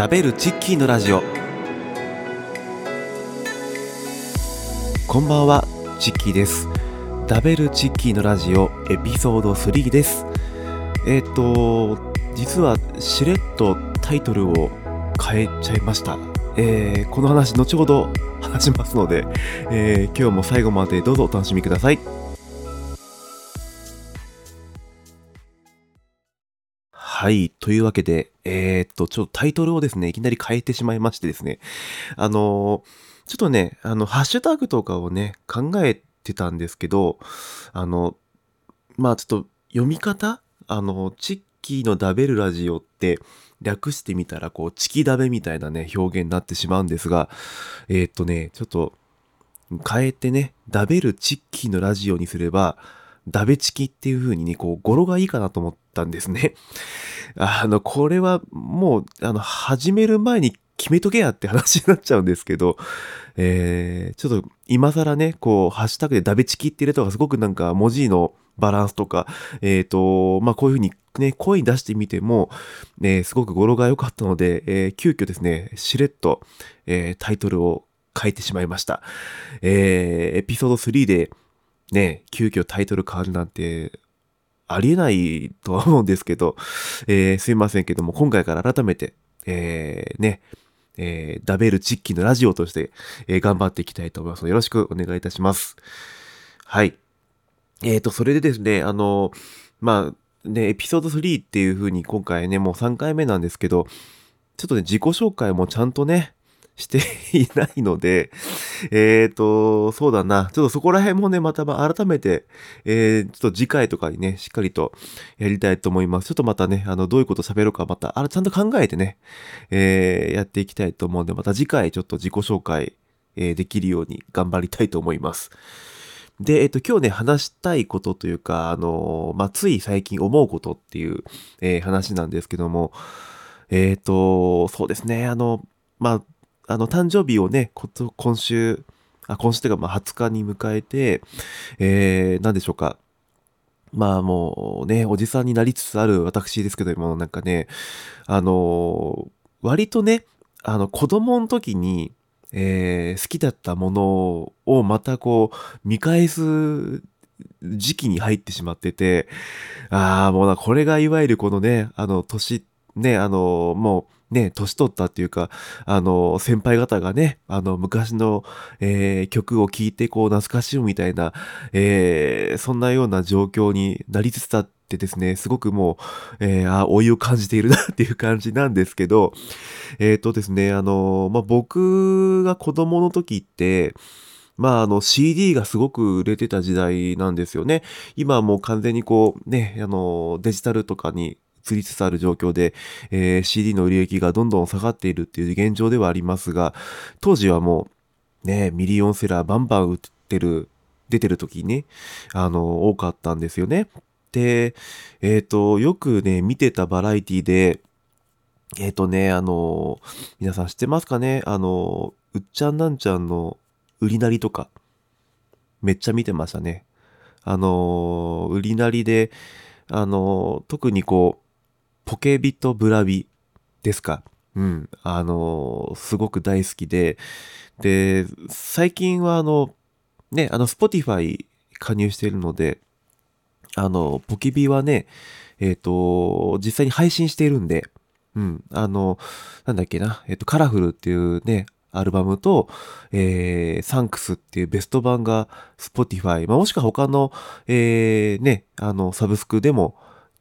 食べるチッキーのラジオ。こんばんはチッキーです。食べるチッキーのラジオエピソード3です。えっ、と実はしれっとタイトルを変えちゃいました。えーこの話後ほど話しますので、えー今日も最後までどうぞお楽しみください。はい。というわけで、えーっと、ちょっとタイトルをですね、いきなり変えてしまいましてですね、あのーちょっとね、あの、ハッシュタグとかをね、考えてたんですけど、あの、まあちょっと読み方？あの、チッキーのダベルラジオって略してみたら、こう、チキダベみたいなね、表現になってしまうんですが、えーっとね、ちょっと変えてね、ダベルチッキーのラジオにすれば、ダベチキっていう風にね、こう、語呂がいいかなと思ったんですね。あの、これはもう、あの、始める前に決めとけやって話になっちゃうんですけど、えー、ちょっと今更ね、こう、ハッシュタグでダベチキって入れた方がすごくなんか文字のバランスとか、えっ、と、まあ、こういう風にね、声に出してみても、ね、すごく語呂が良かったので、えー急遽ですね、しれっと、えータイトルを変えてしまいました。えーエピソード3で、ね、急遽タイトル変わるなんて、ありえないとは思うんですけど、えーすいませんけども、今回から改めて、えーね、えーダベルチッキーのラジオとして、えー頑張っていきたいと思います、よろしくお願いいたします。はい。えーと、それでですね、あの、まあ、ね、エピソード3っていう風に今回ね、もう3回目なんですけど、ちょっとね、自己紹介もちゃんとね、していないので、えーと、そうだな。ちょっとそこら辺もね、また改めて、えー、ちょっと次回とかにね、しっかりとやりたいと思います。ちょっとまたね、あの、どういうこと喋ろうか、また、あれ、ちゃんと考えてね、えー、やっていきたいと思うんで、また次回ちょっと自己紹介、えーできるように頑張りたいと思います。で、えっと、今日ね、話したいことというか、あの、まあ、つい最近思うことっていう、えー話なんですけども、えっ、と、そうですね、あの、まあ、あの、誕生日をね、今週、あ、今週というか、まあ、20日に迎えて、えー、なんでしょうか。まあもうね、おじさんになりつつある私ですけども、なんかね、あの割とね、あの、子供の時に、えー好きだったものをまたこう、見返す時期に入ってしまってて、ああ、もうな、これがいわゆるこのね、あの、年、ね、あの、もう、ね、年取ったっていうか、あの、先輩方がね、あの、昔の、えー曲を聴いて、こう、懐かしむみたいな、えーそんなような状況になりつつあってですね、すごくもう、えーあ、老いを感じているなっていう感じなんですけど、えっ、とですね、あの、まあ、僕が子供の時って、まあ、あの、CD がすごく売れてた時代なんですよね。今はもう完全にこう、ね、あの、デジタルとかに移りつつある状況で、えー CD の売り上げがどんどん下がっているっていう現状ではありますが、当時はもう、ね、ミリオンセラーバンバン売ってる、出てる時にね、あの、多かったんですよね。で、えっ、と、よくね、見てたバラエティで、えっ、とね、あの、皆さん知ってますかね？あの、うっちゃんなんちゃんの売りなりとか、めっちゃ見てましたね。あの、売りなりで、あの、特にこう、ポケビとブラビですか？うん。あの、すごく大好きで、で、最近はあの、ね、あの、Spotify 加入しているので、あの、ポケビはね、えっ、と、実際に配信しているんで、うん、あの、なんだっけな、えっ、と、カラフルっていうね、アルバムと、えー、サンクスっていうベスト版が Spotify、まあ、もしくは他の、えー、ね、あの、サブスクでも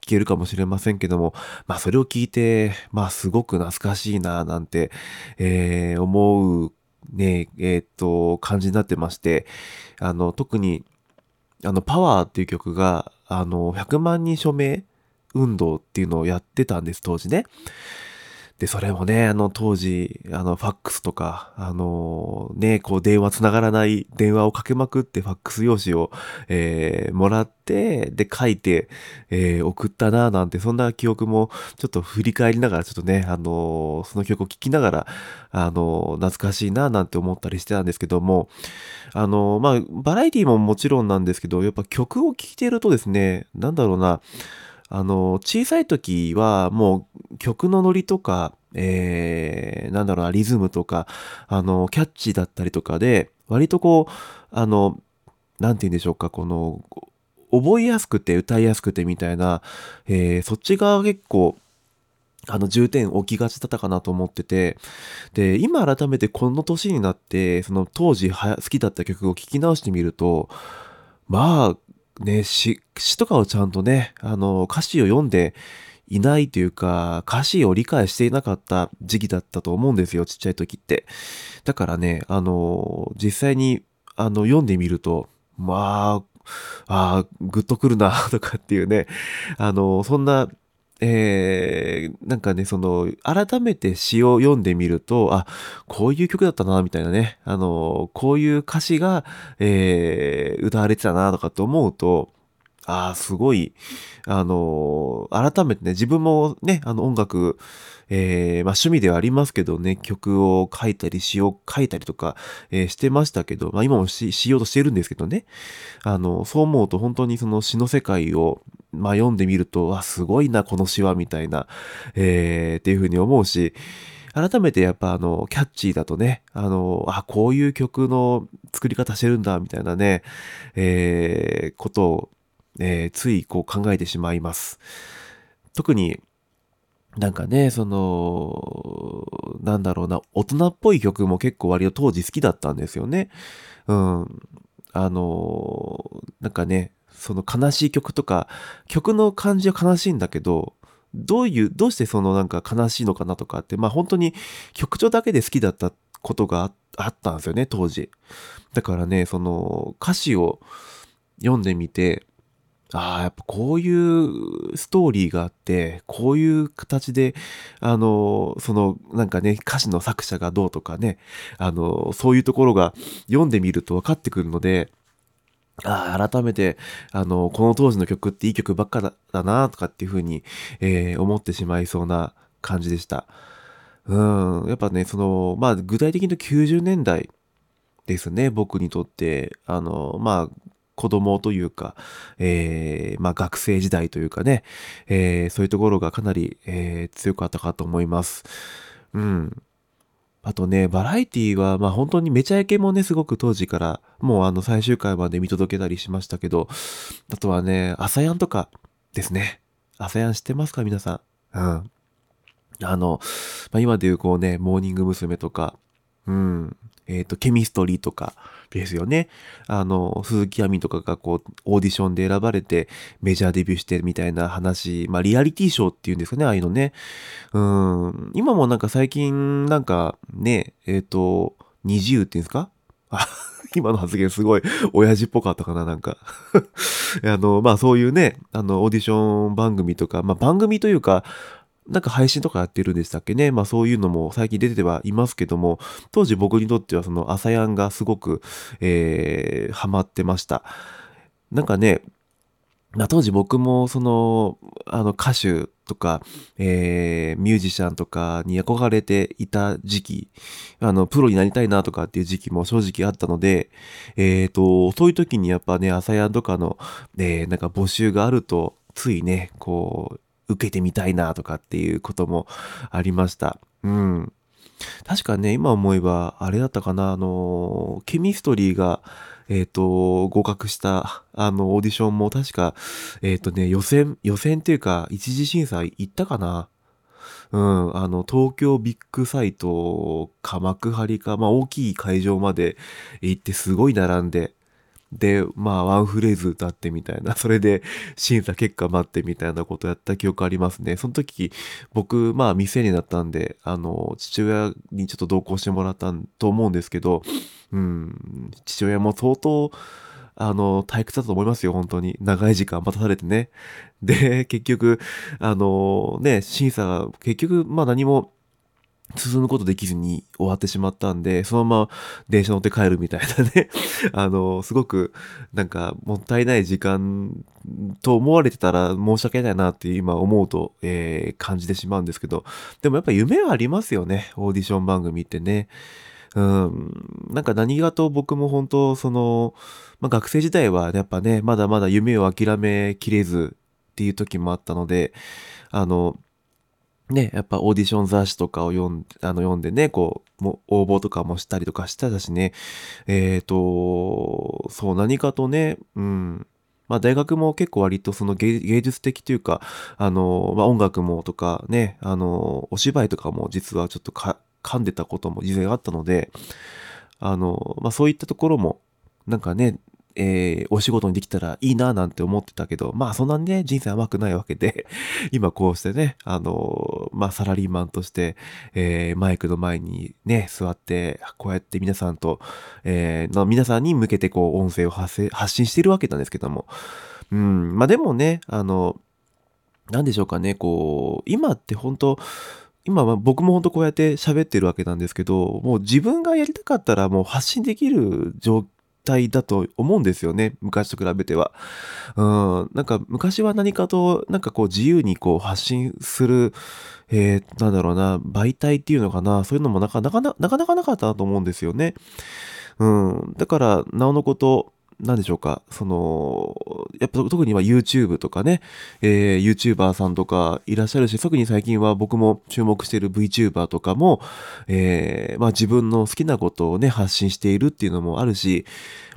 聞けるかもしれませんけども、まあ、それを聞いて、まあ、すごく懐かしいな、なんて、えー、思う、ね、えーっと、感じになってまして、あの、特に、あの、パワーっていう曲が、あの、100万人署名運動っていうのをやってたんです、当時ね。で、それもね、あの、当時、あの、ファックスとか、あの、ね、こう、電話つながらない電話をかけまくって、ファックス用紙を、えーもらって、で、書いて、えー送ったな、なんて、そんな記憶も、ちょっと振り返りながら、ちょっとね、あの、その曲を聴きながら、あの、懐かしいな、なんて思ったりしてたんですけども、あの、まあ、バラエティももちろんなんですけど、やっぱ曲を聴いてるとですね、なんだろうな、あの、小さい時はもう曲のノリとか、えー、なんだろうな、リズムとか、あの、キャッチだったりとかで、割とこう、あの、なんて言うんでしょうか、この、覚えやすくて歌いやすくてみたいな、えー、そっちが結構、あの重点置きがちだったかなと思ってて、で、今改めてこの年になって、その当時好きだった曲を聴き直してみると、まあ、ね、詩、詩とかをちゃんとね、あの、歌詞を読んでいないというか、歌詞を理解していなかった時期だったと思うんですよ、ちっちゃい時って。だからね、あの、実際に、あの、読んでみると、まあ、ああ、ぐっとくるな、とかっていうね、あの、そんなえー、なんかね、その、改めて詩を読んでみると、あ、こういう曲だったな、みたいなね、あの、こういう歌詞が、えー、歌われてたな、とかと思うと、ああ、すごい、あの、改めてね、自分もね、あの音楽、えー、まあ趣味ではありますけどね、曲を書いたり詩を書いたりとか、えー、してましたけど、まあ今もししようとしてるんですけどね、あの、そう思うと本当にその詩の世界を、まあ読んでみると、わ、すごいな、この詩は、みたいな、えー、っていうふうに思うし、改めてやっぱあの、キャッチーだとね、あの、あ、こういう曲の作り方してるんだ、みたいなね、えー、ことを、えー、ついこう考えてしまいます。特に、なんかね、その、なんだろうな、大人っぽい曲も結構割と当時好きだったんですよね。うん。あの、なんかね、その悲しい曲とか、曲の感じは悲しいんだけど、どういう、どうしてそのなんか悲しいのかなとかって、まあ本当に曲調だけで好きだったことがあったんですよね、当時。だからね、その歌詞を読んでみて、ああ、やっぱこういうストーリーがあって、こういう形で、あの、その、なんかね、歌詞の作者がどうとかね、あの、そういうところが読んでみると分かってくるので、ああ、改めて、あの、この当時の曲っていい曲ばっかだだな、とかっていうふうに、えー、思ってしまいそうな感じでした。うん、やっぱね、その、まあ、具体的に90年代ですね、僕にとって、あの、まあ、子供というか、えー、まあ学生時代というかね、えー、そういうところがかなり、えー、強かったかと思います。うん。あとね、バラエティは、まあ本当にめちゃイケもね、すごく当時から、もうあの最終回まで見届けたりしましたけど、あとはね、朝やんとかですね。朝やん知ってますか？皆さん。うん。あの、まあ、今でいうこうね、モーニング娘。とか、うん、えっ、ー、と、ケミストリーとかですよね。あの、鈴木亜美とかがこう、オーディションで選ばれてメジャーデビューしてるみたいな話、まあ、リアリティショーっていうんですかね、ああいうのね。うん、今もなんか最近、なんかね、えっ、ー、と、二重っていうんですか？あ、今の発言すごい親父っぽかったかな、なんか あの、まあそういうね、あの、オーディション番組とか、まあ番組というか、なんか配信とかやってるんでしたっけね。まあそういうのも最近出てはいますけども、当時僕にとってはその朝やんがすごく、えー、ハマってました。なんかね、まあ、当時僕もその、あの歌手とか、えー、ミュージシャンとかに憧れていた時期、あの、プロになりたいなとかっていう時期も正直あったので、えっ、ー、と、そういう時にやっぱね、朝やんとかの、えー、なんか募集があると、ついね、こう、受けてみたいなとかっていうこともありました。うん。確かね、今思えば、あれだったかな、あの、ケミストリーが、えっ、ー、と、合格した、あの、オーディションも確か、えっ、ー、とね、予選、予選っていうか、一次審査行ったかなうん、あの、東京ビッグサイトか幕張か、まあ大きい会場まで行ってすごい並んで、で、まあ、ワンフレーズ歌ってみたいな、それで審査結果待ってみたいなことやった記憶ありますね。その時、僕、まあ、店になったんで、あの、父親にちょっと同行してもらったと思うんですけど、うん、父親も相当、あの、退屈だと思いますよ、本当に。長い時間待たされてね。で、結局、あの、ね、審査が、結局、まあ何も、進むことできずに終わってしまったんで、そのまま電車乗って帰るみたいなね あの、すごくなんかもったいない時間と思われてたら申し訳ないなって今思うと、えー、感じてしまうんですけど、でもやっぱ夢はありますよね、オーディション番組ってね。うん、なんか何がと僕も本当その、まあ、学生時代はやっぱね、まだまだ夢を諦めきれずっていう時もあったので、あの、ね、やっぱオーディション雑誌とかを読んあの読んでね、こう、も応募とかもしたりとかしてたしね、えっ、と、そう、何かとね、うん、まあ大学も結構割とその芸術的というか、あの、まあ音楽もとかね、あの、お芝居とかも実はちょっとか噛んでたことも以前あったので、あの、まあそういったところも、なんかね、えー、お仕事にできたらいいななんて思ってたけど、まあそんなにね、人生甘くないわけで、今こうしてね、あのー、まあサラリーマンとして、えー、マイクの前にね、座って、こうやって皆さんと、えー、の皆さんに向けてこう音声を発発信してるわけなんですけども、うん、まあでもね、あの、なんでしょうかね、こう、今って本当今は僕も本当こうやって喋ってるわけなんですけど、もう自分がやりたかったらもう発信できる状況態だと思うんですよね。昔と比べては。うん。なんか昔は何かと、なんかこう自由にこう発信する、えー、なんだろうな、媒体っていうのかな。そういうのもなかなかな、かなかなかったなと思うんですよね。うん。だから、なおのこと、なんでしょうか、その、やっぱ特には YouTube とかね、えー、YouTuber さんとかいらっしゃるし、特に最近は僕も注目している VTuber とかも、えー、まあ自分の好きなことをね、発信しているっていうのもあるし、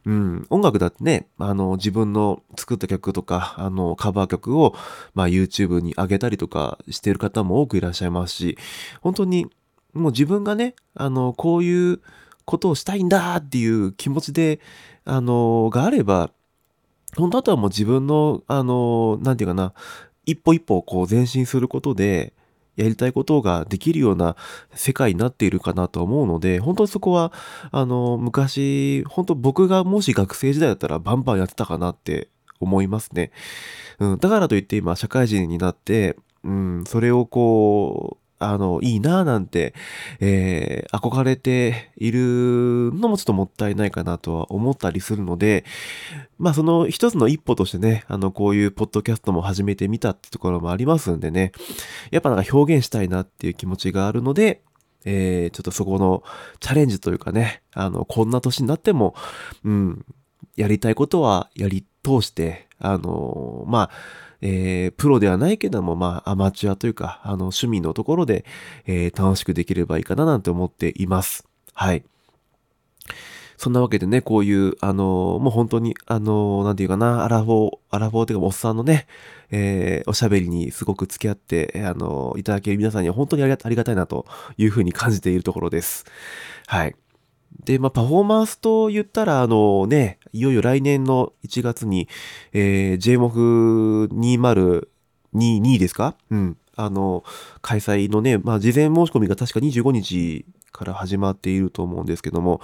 うん、音楽だってね、あの、自分の作った曲とか、あの、カバー曲を、まあ YouTube に上げたりとかしている方も多くいらっしゃいますし、本当に、もう自分がね、あの、こういうことをしたいんだっていう気持ちで、あの、があれば、本当あとはもう自分の、あの、なんていうかな、一歩一歩こう前進することで、やりたいことができるような世界になっているかなと思うので、本当そこは、あの、昔、本当僕がもし学生時代だったらバンバンやってたかなって思いますね。うん、だからといって今、社会人になって、うん、それをこう、あの、いいなぁなんて、えー、憧れているのもちょっともったいないかなとは思ったりするので、まあその一つの一歩としてね、あの、こういうポッドキャストも始めてみたってところもありますんでね、やっぱなんか表現したいなっていう気持ちがあるので、えー、ちょっとそこのチャレンジというかね、あの、こんな年になっても、うん、やりたいことはやり通して、あの、まあ、えー、プロではないけども、まあ、アマチュアというか、あの、趣味のところで、えー、楽しくできればいいかななんて思っています。はい。そんなわけでね、こういう、あのもう本当に、あのなんていうかな、アラフォー、アラフォーというか、おっさんのね、えー、おしゃべりにすごく付き合って、あのいただける皆さんには本当にありがたいなというふうに感じているところです。はい。で、まあ、パフォーマンスと言ったら、あのね、いよいよ来年の1月に、えー、JMOF2022 ですか？うん。あの、開催のね、まあ、事前申し込みが確か25日から始まっていると思うんですけども、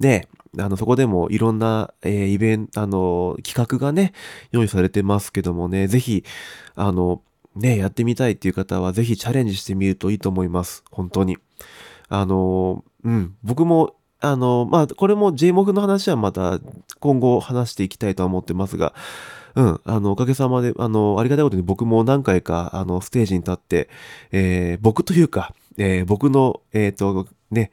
ね、あの、そこでもいろんな、えー、イベント、あの、企画がね、用意されてますけどもね、ぜひ、あの、ね、やってみたいっていう方は、ぜひチャレンジしてみるといいと思います。本当に。あの、うん、僕もあの、まあ、これも JMOF の話はまた今後話していきたいとは思ってますが、うん、あの、おかげさまで、あの、ありがたいことに僕も何回か、あの、ステージに立って、えー、僕というか、えー、僕の、えっ、ー、と、ね、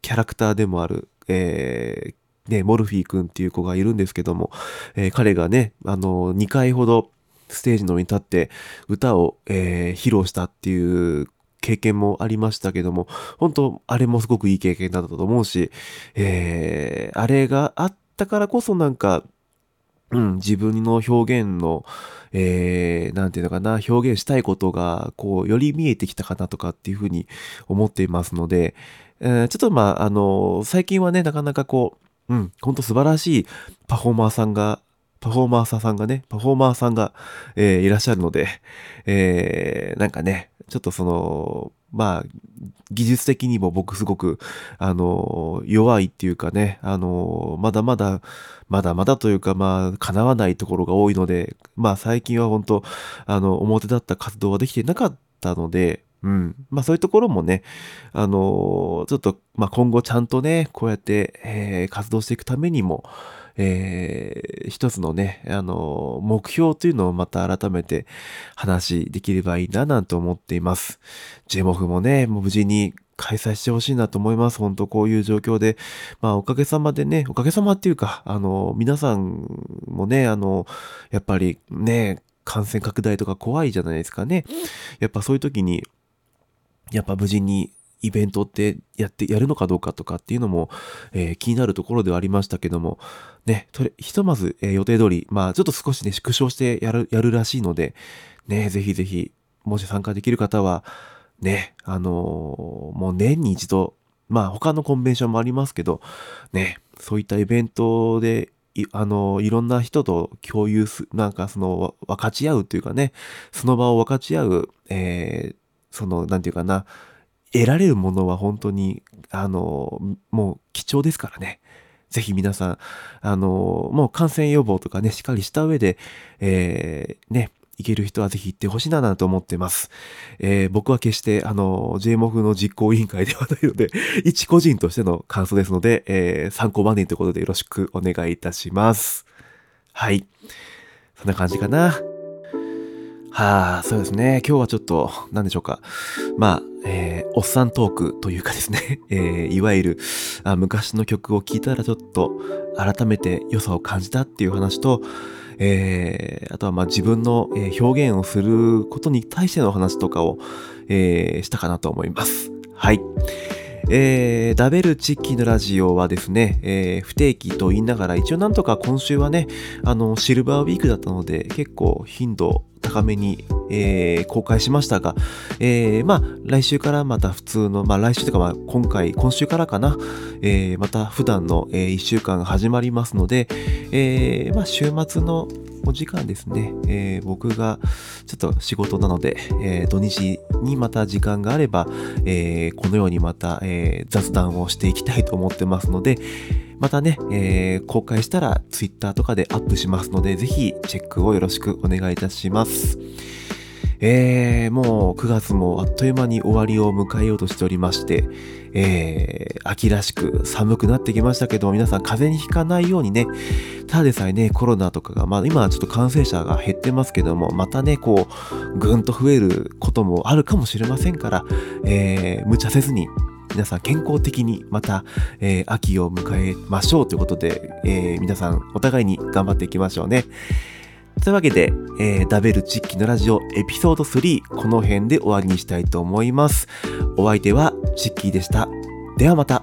キャラクターでもある、えー、ね、モルフィー君っていう子がいるんですけども、えー、彼がね、あの、2回ほどステージの上に立って歌を、えー、披露したっていう経験もありましたけども、本当あれもすごくいい経験だったと思うし、えー、あれがあったからこそなんか、うん、自分の表現の、えー、なんていうのかな、表現したいことが、こう、より見えてきたかなとかっていうふうに思っていますので、えー、ちょっとまあ、あの、最近はね、なかなかこう、うん、ほんと素晴らしいパフォーマーさんがパフォーマーサーさんがね、パフォーマーさんが、えー、いらっしゃるので、えー、なんかね、ちょっとその、まあ、技術的にも僕すごく、あの、弱いっていうかね、あの、まだまだ、まだまだというか、まあ、叶わないところが多いので、まあ、最近は本当あの、表立った活動はできてなかったので、うん。まあそういうところもね、あのちょっと、まあ今後ちゃんとね、こうやって、えー、活動していくためにも、えー、一つのね、あの、目標というのをまた改めて話できればいいななんて思っています。ジェモフもね、もう無事に開催してほしいなと思います。本当こういう状況で。まあおかげさまでね、おかげさまっていうか、あの、皆さんもね、あの、やっぱりね、感染拡大とか怖いじゃないですかね。やっぱそういう時に、やっぱ無事にイベントってやって、やるのかどうかとかっていうのも、えー、気になるところではありましたけども、ね、とれ、ひとまず、えー、予定通り、まあちょっと少しね、縮小してやる、やるらしいので、ね、ぜひぜひ、もし参加できる方は、ね、あのー、もう年に一度、まあ他のコンベンションもありますけど、ね、そういったイベントで、いあの、いろんな人と共有す、なんかその、分かち合うというかね、その場を分かち合う、えー、その、なんていうかな、得られるものは本当に、あの、もう貴重ですからね。ぜひ皆さん、あの、もう感染予防とかね、しっかりした上で、えー、ね、行ける人はぜひ行ってほしいななんて思ってます。えー、僕は決して、あの、JMOF の実行委員会ではないので、一個人としての感想ですので、えー、参考までにということでよろしくお願いいたします。はい。そんな感じかな。はあ、そうですね。今日はちょっと、何でしょうか。まあ、えー、おっさんトークというかですね、えー、いわゆるあ昔の曲を聴いたらちょっと改めて良さを感じたっていう話と、えー、あとはまあ自分の表現をすることに対しての話とかを、えー、したかなと思います。はい。えー、ダベルチッキーのラジオはですね、えー、不定期と言いながら、一応なんとか今週はね、あの、シルバーウィークだったので、結構頻度高めに、えー、公開しましたが、えー、まあ、来週からまた普通の、まあ、来週というか、まあ、今回、今週からかな、えー、また普段の、え、1週間が始まりますので、え、まあ、週末のお時間ですね、え、僕がちょっと仕事なので、え、土日にまた時間があれば、え、このようにまた、え雑談をしていきたいと思ってますので、またね、えー、公開したら Twitter とかでアップしますので、ぜひチェックをよろしくお願いいたします。えー、もう9月もあっという間に終わりを迎えようとしておりまして、えー、秋らしく寒くなってきましたけど、皆さん風邪にひかないようにね、ただでさえね、コロナとかが、まあ今はちょっと感染者が減ってますけども、またね、こう、ぐんと増えることもあるかもしれませんから、えー、無茶せずに、皆さん健康的にまた、えー、秋を迎えましょうということで、えー、皆さんお互いに頑張っていきましょうね。というわけで、えー、ダベルチッキのラジオエピソード3、この辺で終わりにしたいと思います。お相手はチッキーでした。ではまた。